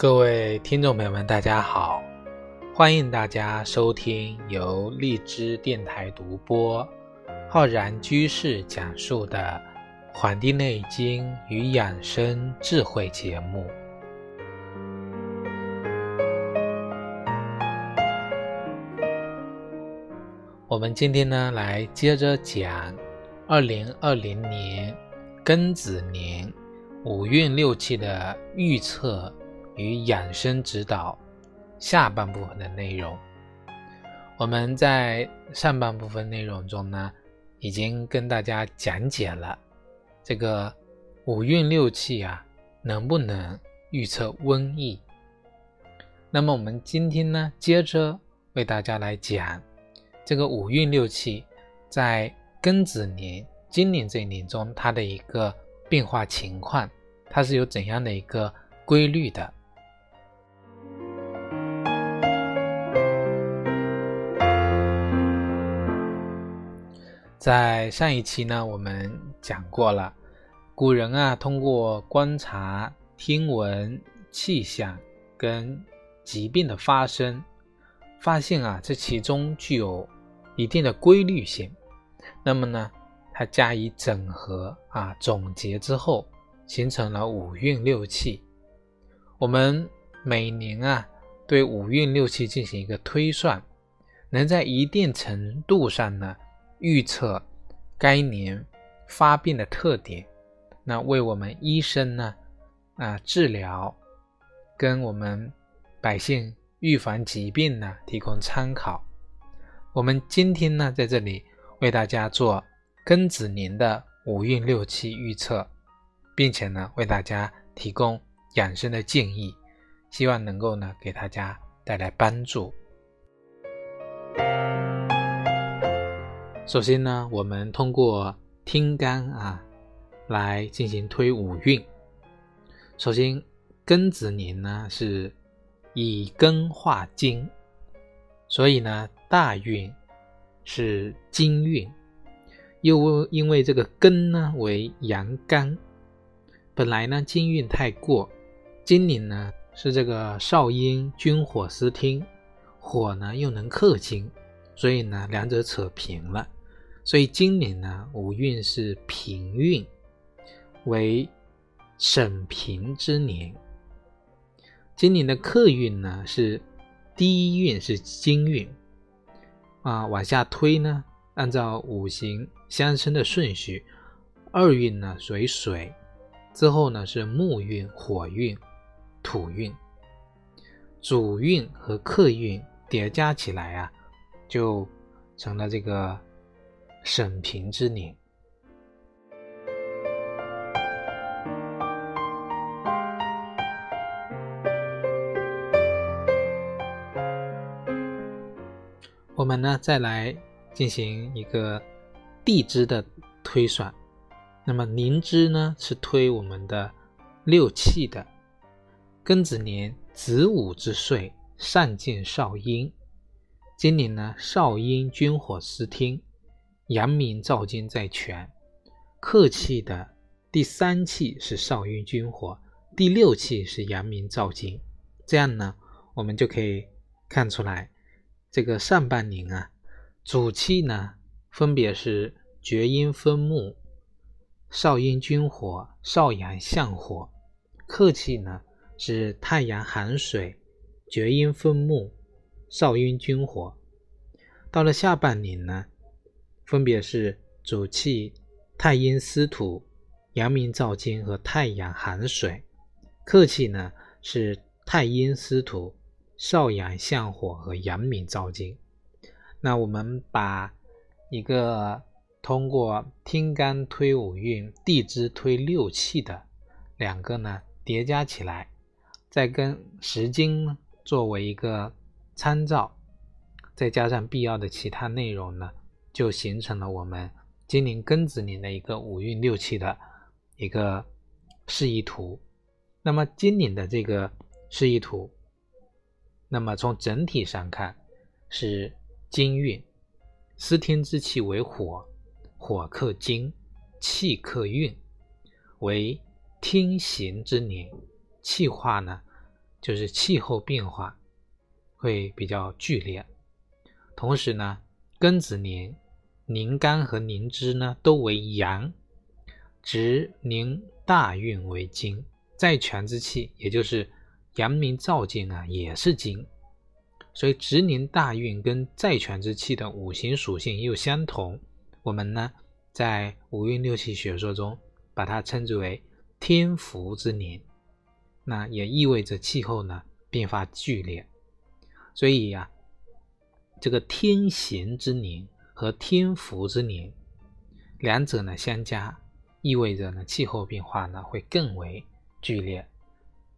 各位听众朋友们，大家好！欢迎大家收听由荔枝电台独播、浩然居士讲述的《黄帝内经与养生智慧》节目。我们今天呢，来接着讲二零二零年庚子年五运六气的预测。与养生指导下半部分的内容，我们在上半部分内容中呢，已经跟大家讲解了这个五运六气啊，能不能预测瘟疫？那么我们今天呢，接着为大家来讲这个五运六气在庚子年今年这一年中它的一个变化情况，它是有怎样的一个规律的？在上一期呢，我们讲过了，古人啊，通过观察听闻气象跟疾病的发生，发现啊，这其中具有一定的规律性。那么呢，它加以整合啊，总结之后，形成了五运六气。我们每年啊，对五运六气进行一个推算，能在一定程度上呢。预测该年发病的特点，那为我们医生呢啊治疗跟我们百姓预防疾病呢提供参考。我们今天呢在这里为大家做庚子年的五运六气预测，并且呢为大家提供养生的建议，希望能够呢给大家带来帮助。首先呢，我们通过听干啊来进行推五运。首先，庚子年呢是以庚化金，所以呢大运是金运。又因为这个庚呢为阳干，本来呢金运太过，今年呢是这个少阴君火司听，火呢又能克金，所以呢两者扯平了。所以今年呢，五运是平运，为审平之年。今年的客运呢是第一运是金运啊，往下推呢，按照五行相生的顺序，二运呢属于水，之后呢是木运、火运、土运，主运和客运叠加起来啊，就成了这个。审平之年，我们呢再来进行一个地支的推算。那么灵支呢是推我们的六气的，庚子年子午之岁，善见少阴。今年呢少阴君火司听。阳明燥金在权，克气的第三气是少阴君火，第六气是阳明燥金。这样呢，我们就可以看出来，这个上半年啊，主气呢分别是厥阴分木、少阴君火、少阳相火；克气呢是太阳寒水、厥阴分木、少阴君火。到了下半年呢。分别是主气太阴司土、阳明燥金和太阳寒水；客气呢是太阴司土、少阳相火和阳明燥金。那我们把一个通过天干推五运、地支推六气的两个呢叠加起来，再跟时经作为一个参照，再加上必要的其他内容呢。就形成了我们今年庚子年的一个五运六气的一个示意图。那么今年的这个示意图，那么从整体上看是金运，司天之气为火，火克金，气克运，为天行之年，气化呢就是气候变化会比较剧烈。同时呢，庚子年宁干和宁支呢都为阳，值宁大运为金，在权之气，也就是阳明照进啊，也是金。所以值宁大运跟在权之气的五行属性又相同，我们呢在五运六气学说中把它称之为天福之年，那也意味着气候呢变化剧烈。所以呀，这个天咸之年和天福之年，两者呢相加，意味着呢气候变化呢会更为剧烈。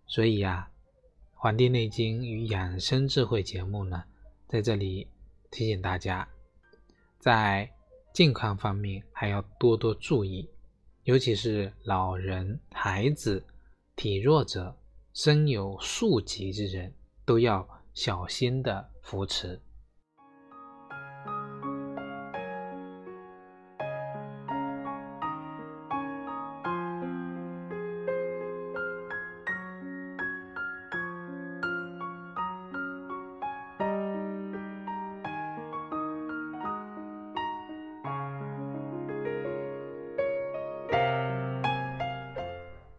所以呀。《黄帝内经与养生智慧》节目呢，在这里提醒大家，在健康方面还要多多注意，尤其是老人、孩子、体弱者、身有数疾之人，都要小心的扶持。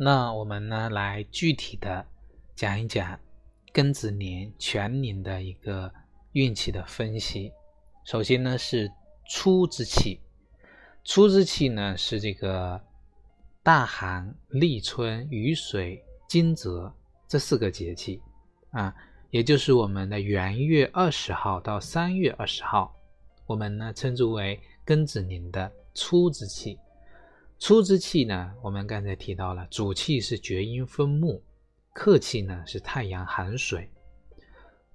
那我们呢，来具体的讲一讲庚子年全年的一个运气的分析。首先呢是初之气，初之气呢是这个大寒、立春、雨水、惊蛰这四个节气啊，也就是我们的元月二十号到三月二十号，我们呢称之为庚子年的初之气。初之气呢，我们刚才提到了，主气是厥阴风木，客气呢是太阳寒水。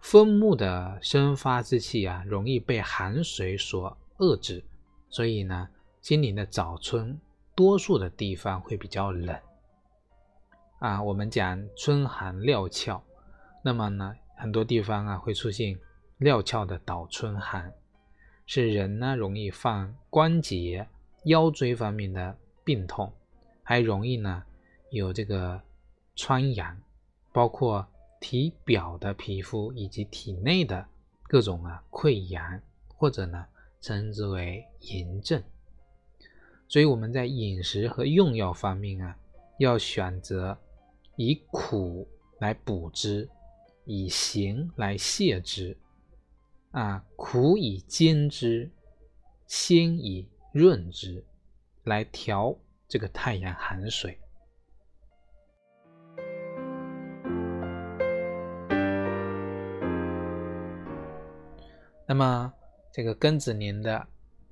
风木的生发之气啊，容易被寒水所遏制，所以呢，今年的早春，多数的地方会比较冷。啊，我们讲春寒料峭，那么呢，很多地方啊会出现料峭的倒春寒，是人呢容易犯关节、腰椎方面的。病痛还容易呢，有这个疮疡，包括体表的皮肤以及体内的各种啊溃疡，或者呢称之为炎症。所以我们在饮食和用药方面啊，要选择以苦来补之，以咸来泻之，啊苦以煎之，鲜以润之。来调这个太阳寒水。那么，这个庚子年的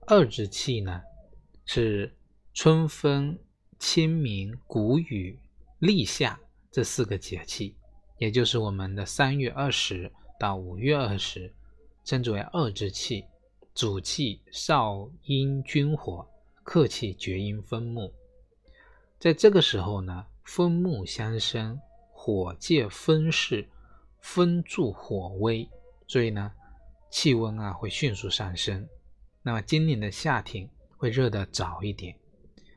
二之气呢，是春分、清明、谷雨、立夏这四个节气，也就是我们的三月二十到五月二十，称之为二之气，主气少阴君火。客气厥阴分木，在这个时候呢，分木相生，火借风势，风助火威，所以呢，气温啊会迅速上升。那么今年的夏天会热得早一点，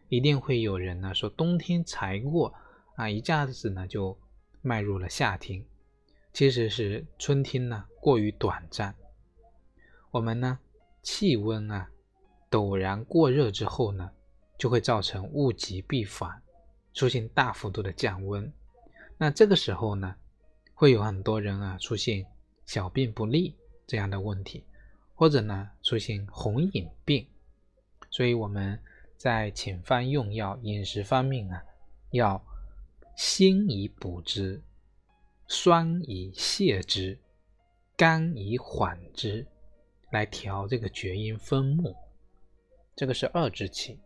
一定会有人呢说冬天才过啊，一下子呢就迈入了夏天，其实是春天呢过于短暂。我们呢气温啊。陡然过热之后呢，就会造成物极必反，出现大幅度的降温。那这个时候呢，会有很多人啊出现小便不利这样的问题，或者呢出现红眼病。所以我们在遣方用药、饮食方面啊，要辛以补之，酸以泻之，甘以缓之，来调这个厥阴分木。这个是二之气，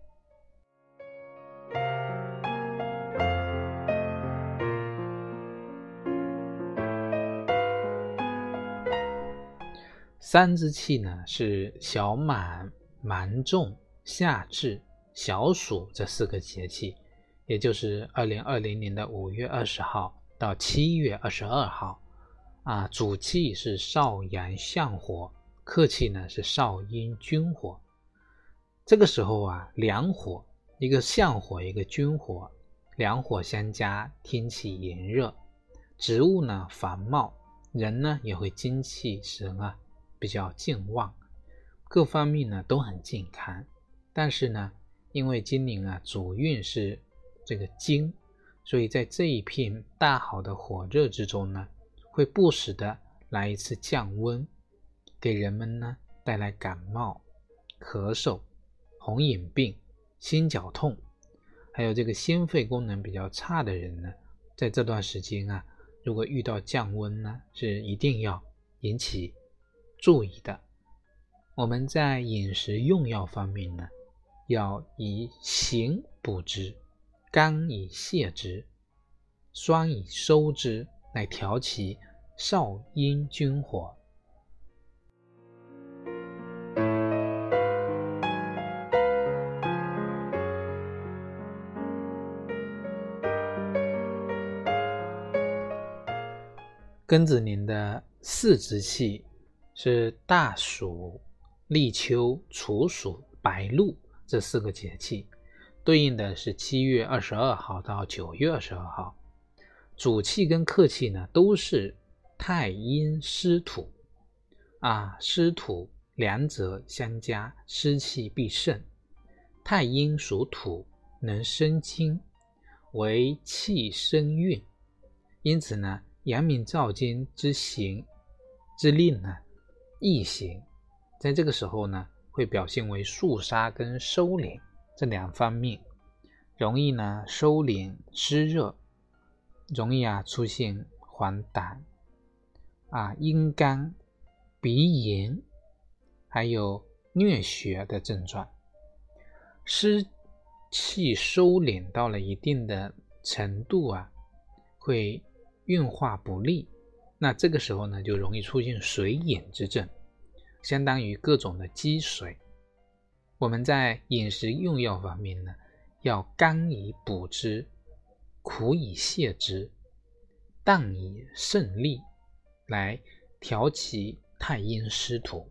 三之气呢是小满、芒种、夏至、小暑这四个节气，也就是二零二零年的五月二十号到七月二十二号，啊，主气是少阳相火，客气呢是少阴君火。这个时候啊，两火，一个相火，一个君火，两火相加，天气炎热，植物呢繁茂，人呢也会精气神啊比较健旺，各方面呢都很健康。但是呢，因为今年啊主运是这个金，所以在这一片大好的火热之中呢，会不时的来一次降温，给人们呢带来感冒、咳嗽、红眼病、心绞痛，还有这个心肺功能比较差的人呢，在这段时间啊。如果遇到降温呢，是一定要引起注意的。我们在饮食用药方面呢，要以行补之，肝以泻之，酸以收之，来调其少阴君火。庚子年的四支气是大暑、立秋、处暑、白露这四个节气，对应的是七月二十二号到九月二十二号。主气跟客气呢都是太阴湿土啊，湿土两者相加，湿气必盛。太阴属土，能生金，为气生运，因此呢。阳明照经之行之令呢，易行，在这个时候呢，会表现为肃杀跟收敛这两方面，容易呢收敛湿热，容易啊出现黄疸啊、阴干、鼻炎，还有疟血的症状。湿气收敛到了一定的程度啊，会。运化不利，那这个时候呢，就容易出现水饮之症，相当于各种的积水。我们在饮食用药方面呢，要甘以补之，苦以泻之，淡以胜利，来调其太阴湿土。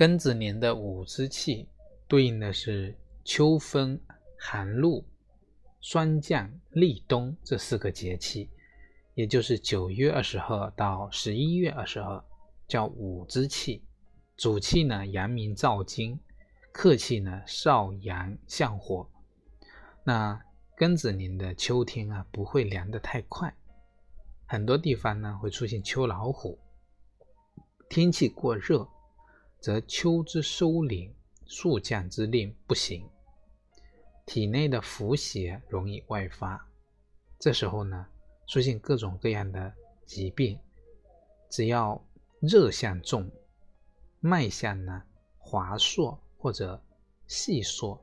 庚子年的五之气对应的是秋分、寒露、霜降、立冬这四个节气，也就是九月二十号到十一月二十号，叫五之气。主气呢，阳明燥金；客气呢，少阳向火。那庚子年的秋天啊，不会凉得太快，很多地方呢会出现秋老虎，天气过热。则秋之收敛，速降之令不行，体内的伏邪容易外发。这时候呢，出现各种各样的疾病，只要热象重，脉象呢滑硕或者细硕，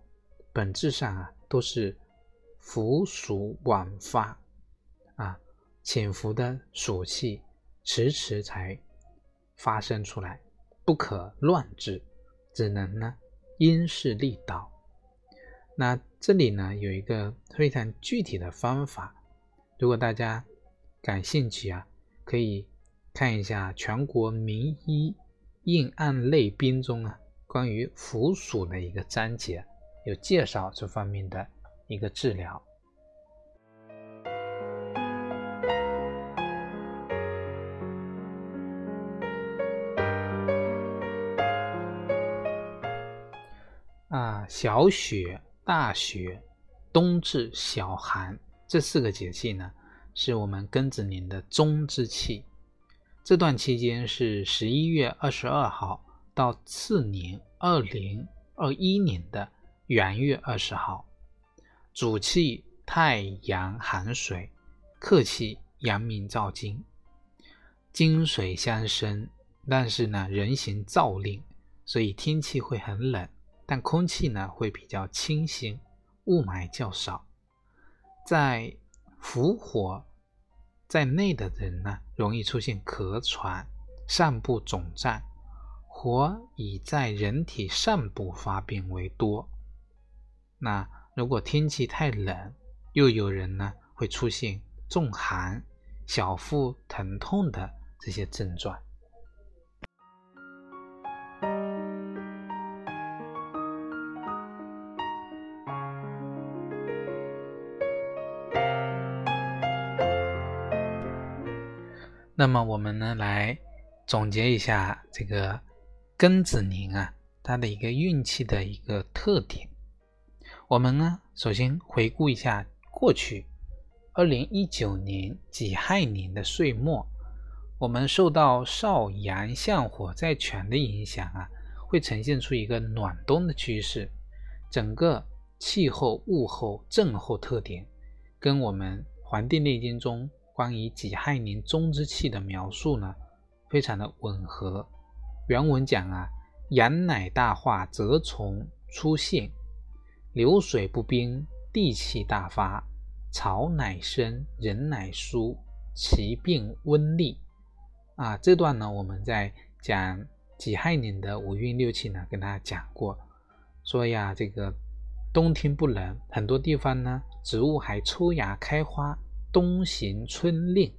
本质上啊都是伏暑晚发啊，潜伏的暑气迟迟才发生出来。不可乱治，只能呢因势利导。那这里呢有一个非常具体的方法，如果大家感兴趣啊，可以看一下全国名医应案类编中啊关于腐鼠的一个章节，有介绍这方面的一个治疗。小雪、大雪、冬至、小寒这四个节气呢，是我们庚子年的中之气。这段期间是十一月二十二号到次年二零二一年的元月二十号。主气太阳寒水，客气阳明燥金，金水相生。但是呢，人行燥令，所以天气会很冷。但空气呢会比较清新，雾霾较少。在伏火在内的人呢，容易出现咳喘、上部肿胀。火以在人体上部发病为多。那如果天气太冷，又有人呢会出现重寒、小腹疼痛的这些症状。那么我们呢来总结一下这个庚子年啊，它的一个运气的一个特点。我们呢首先回顾一下过去二零一九年己亥年的岁末，我们受到少阳相火在权的影响啊，会呈现出一个暖冬的趋势，整个气候、物候、症候特点跟我们《黄帝内经》中。关于己亥年中之气的描述呢，非常的吻合。原文讲啊，阳乃大化，则从出现，流水不冰，地气大发，草乃生，人乃疏，其病温利。啊，这段呢，我们在讲己亥年的五运六气呢，跟大家讲过，说呀，这个冬天不冷，很多地方呢，植物还抽芽开花。冬行春令，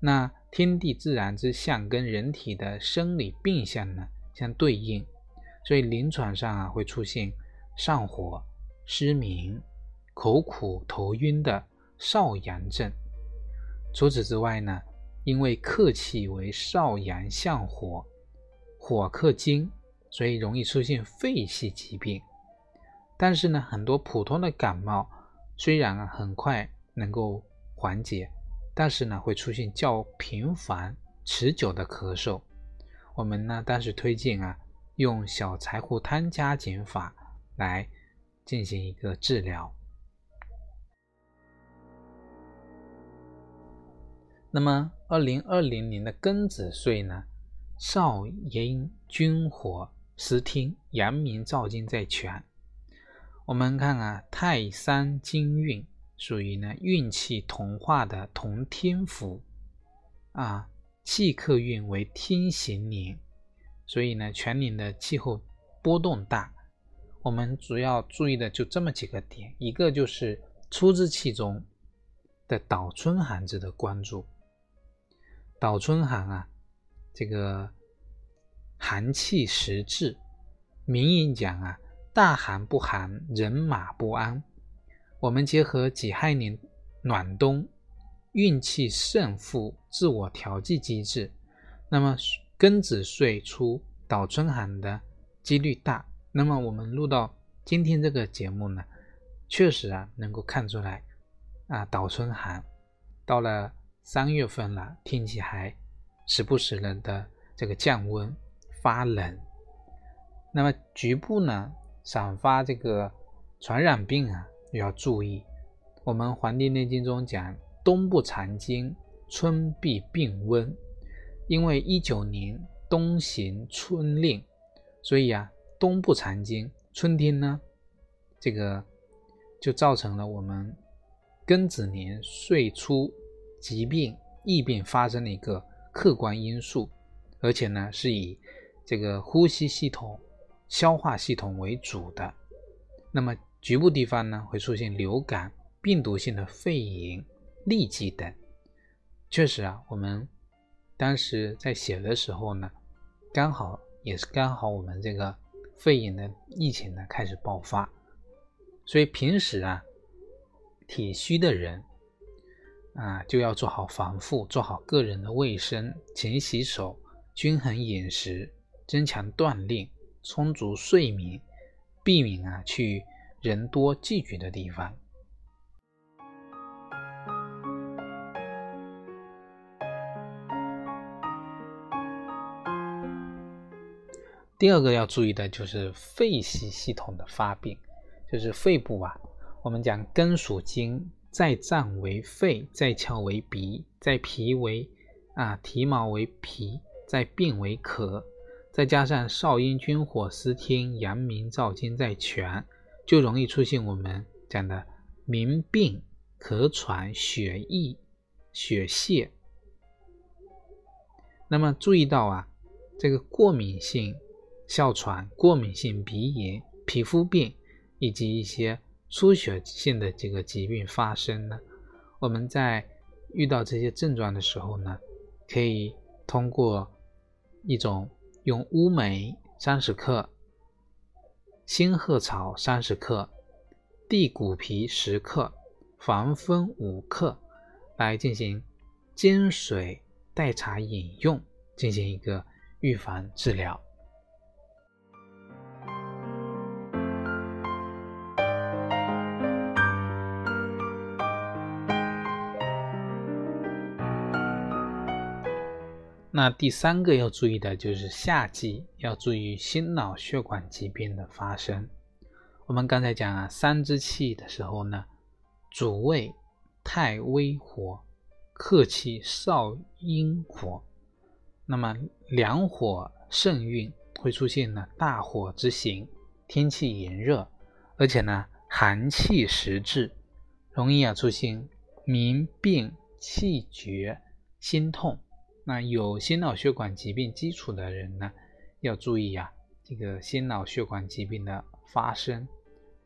那天地自然之象跟人体的生理病象呢相对应，所以临床上啊会出现上火、失眠、口苦、头晕的少阳症。除此之外呢，因为客气为少阳相火，火克金，所以容易出现肺系疾病。但是呢，很多普通的感冒虽然很快能够。缓解，但是呢会出现较频繁、持久的咳嗽。我们呢当时推荐啊用小柴胡汤加减法来进行一个治疗。那么二零二零年的庚子岁呢，少阴君火司天，阳明照金在全。我们看啊太三金运。属于呢运气同化的同天府啊，气克运为天行年，所以呢全年的气候波动大。我们主要注意的就这么几个点，一个就是初之气中的倒春寒值得关注。倒春寒啊，这个寒气实至，名言讲啊，大寒不寒，人马不安。我们结合己亥年暖冬运气胜负自我调剂机制，那么庚子岁出倒春寒的几率大。那么我们录到今天这个节目呢，确实啊能够看出来啊倒春寒到了三月份了，天气还时不时的的这个降温发冷，那么局部呢散发这个传染病啊。要注意，我们《黄帝内经》中讲“冬不藏精，春必病温”，因为一九年冬行春令，所以啊，冬不藏精，春天呢，这个就造成了我们庚子年岁初疾病疫病发生的一个客观因素，而且呢，是以这个呼吸系统、消化系统为主的，那么。局部地方呢会出现流感、病毒性的肺炎、痢疾等。确实啊，我们当时在写的时候呢，刚好也是刚好我们这个肺炎的疫情呢开始爆发，所以平时啊，体虚的人啊就要做好防护，做好个人的卫生，勤洗手，均衡饮食，增强锻炼，充足睡眠，避免啊去。人多聚集的地方。第二个要注意的就是肺系系统的发病，就是肺部啊，我们讲根属金，在脏为肺，在窍为鼻，在脾为啊体毛为脾，在病为咳，再加上少阴君火司天，阳明照金在全。就容易出现我们讲的民病、咳喘、血溢、血泄。那么注意到啊，这个过敏性哮喘、过敏性鼻炎、皮肤病以及一些出血性的这个疾病发生呢，我们在遇到这些症状的时候呢，可以通过一种用乌梅三十克。仙鹤草三十克，地骨皮十克，防风五克，来进行煎水代茶饮用，进行一个预防治疗。那第三个要注意的就是夏季要注意心脑血管疾病的发生。我们刚才讲啊，三支气的时候呢，主谓太微火，客气少阴火。那么两火盛运会出现呢大火之形，天气炎热，而且呢寒气时至，容易啊出现民病、气绝、心痛。那有心脑血管疾病基础的人呢，要注意啊，这个心脑血管疾病的发生，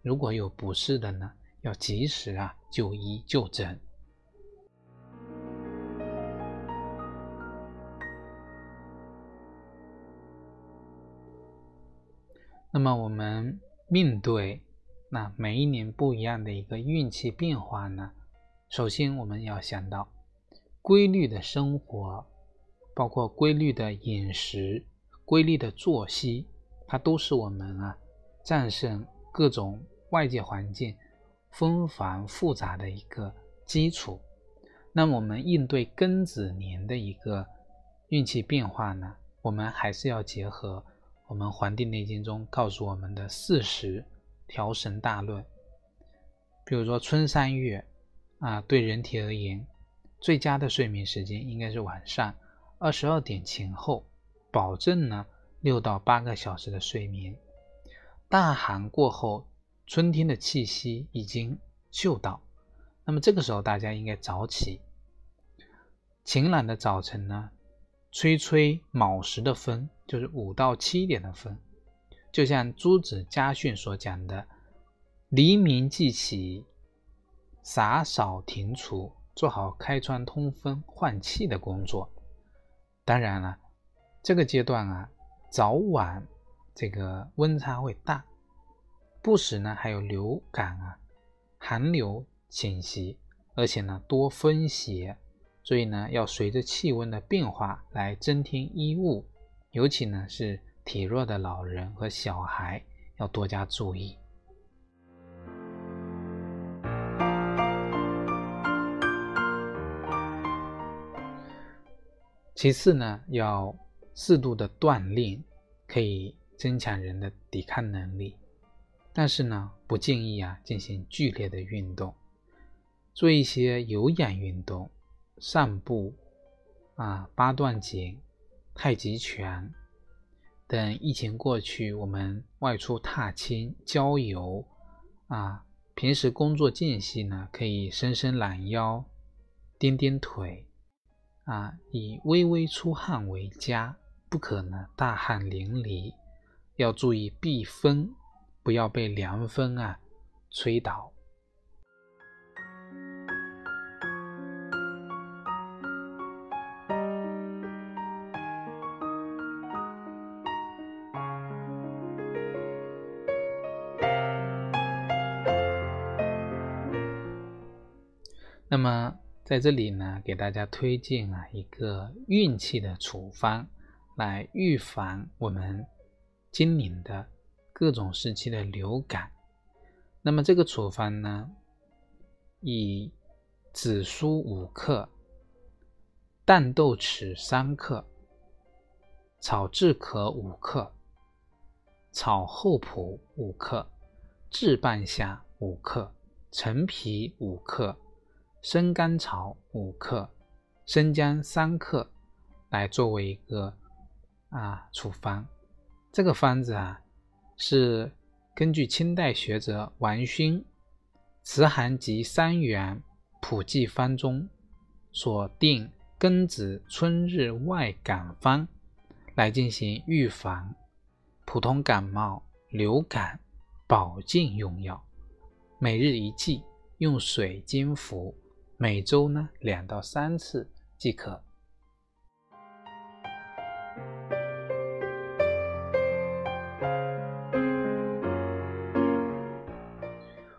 如果有不适的呢，要及时啊就医就诊。那么我们面对那每一年不一样的一个运气变化呢，首先我们要想到规律的生活。包括规律的饮食、规律的作息，它都是我们啊战胜各种外界环境纷繁复杂的一个基础。那我们应对庚子年的一个运气变化呢，我们还是要结合我们《黄帝内经》中告诉我们的四时调神大论。比如说春三月啊，对人体而言，最佳的睡眠时间应该是晚上。二十二点前后，保证呢六到八个小时的睡眠。大寒过后，春天的气息已经嗅到，那么这个时候大家应该早起。晴朗的早晨呢，吹吹卯时的风，就是五到七点的风，就像朱子家训所讲的：“黎明即起，洒扫庭除，做好开窗通风换气的工作。”当然了，这个阶段啊，早晚这个温差会大，不时呢还有流感啊、寒流侵袭，而且呢多风邪，所以呢要随着气温的变化来增添衣物，尤其呢是体弱的老人和小孩要多加注意。其次呢，要适度的锻炼，可以增强人的抵抗能力。但是呢，不建议啊进行剧烈的运动，做一些有氧运动，散步啊、八段锦、太极拳等。疫情过去，我们外出踏青、郊游啊，平时工作间隙呢，可以伸伸懒腰、颠颠腿。啊，以微微出汗为佳，不可呢大汗淋漓，要注意避风，不要被凉风啊吹倒。那么。在这里呢，给大家推荐啊一个运气的处方，来预防我们今年的各种时期的流感。那么这个处方呢，以紫苏五克、淡豆豉三克、炒炙壳五克、炒厚朴五克、制半夏五克、陈皮五克。生甘草五克，生姜三克，来作为一个啊处方。这个方子啊，是根据清代学者王勋《慈寒集三元普济方》中所定庚子春日外感方来进行预防普通感冒、流感保健用药，每日一剂，用水煎服。每周呢两到三次即可。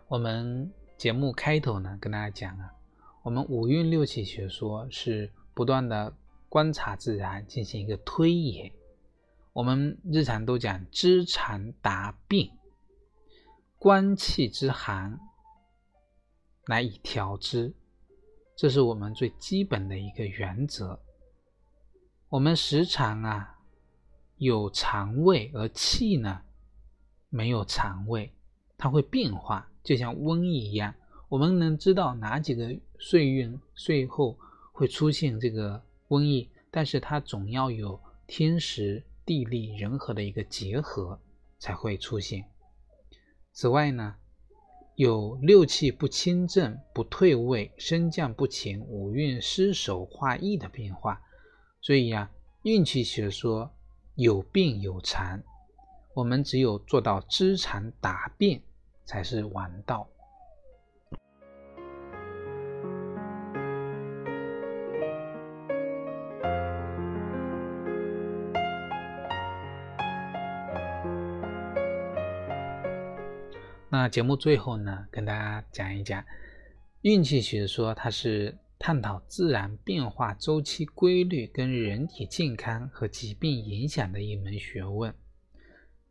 我们节目开头呢跟大家讲啊，我们五运六气学说是不断的观察自然进行一个推演。我们日常都讲知常达病，观气之寒，来以调之，这是我们最基本的一个原则。我们时常啊有肠胃，而气呢没有肠胃，它会变化，就像瘟疫一样。我们能知道哪几个岁运岁后会出现这个瘟疫，但是它总要有天时地利人和的一个结合才会出现。此外呢，有六气不清正、不退位、升降不前、五运失守化易的变化，所以呀，运气学说有病有残，我们只有做到知禅达变，才是王道。那节目最后呢，跟大家讲一讲运气学说，它是探讨自然变化周期规律跟人体健康和疾病影响的一门学问。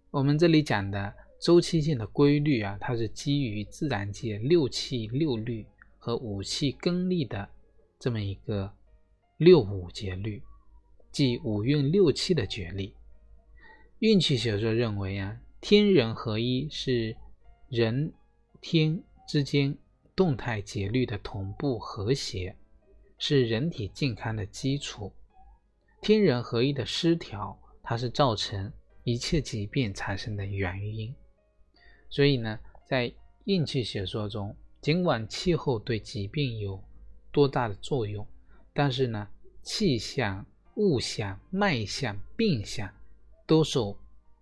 我们这里讲的周期性的规律啊，它是基于自然界六气六律和五气更历的这么一个六五节律，即五运六气的决力。运气学说认为啊，天人合一是。人天之间动态节律的同步和谐，是人体健康的基础。天人合一的失调，它是造成一切疾病产生的原因。所以呢，在运气学说中，尽管气候对疾病有多大的作用，但是呢，气象、物象、脉象、病象都受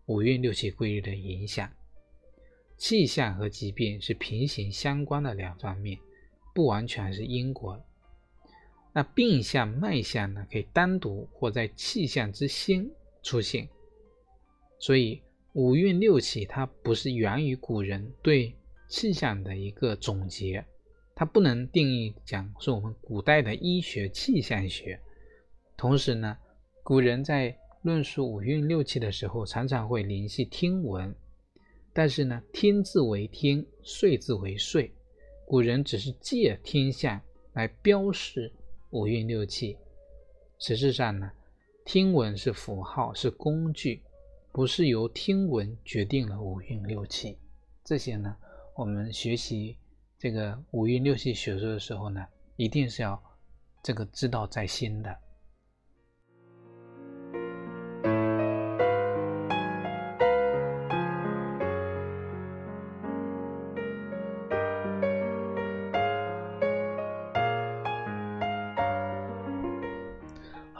五运六气规律的影响。气象和疾病是平行相关的两方面，不完全是因果。那病象、脉象呢，可以单独或在气象之先出现。所以五运六气它不是源于古人对气象的一个总结，它不能定义讲是我们古代的医学气象学。同时呢，古人在论述五运六气的时候，常常会联系听闻。但是呢，天字为天，岁字为岁，古人只是借天象来标示五运六气。实质上呢，听闻是符号，是工具，不是由听闻决定了五运六气。这些呢，我们学习这个五运六气学说的时候呢，一定是要这个知道在心的。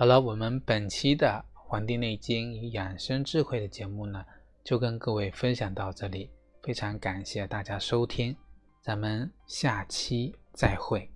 好了，我们本期的《黄帝内经与养生智慧》的节目呢，就跟各位分享到这里。非常感谢大家收听，咱们下期再会。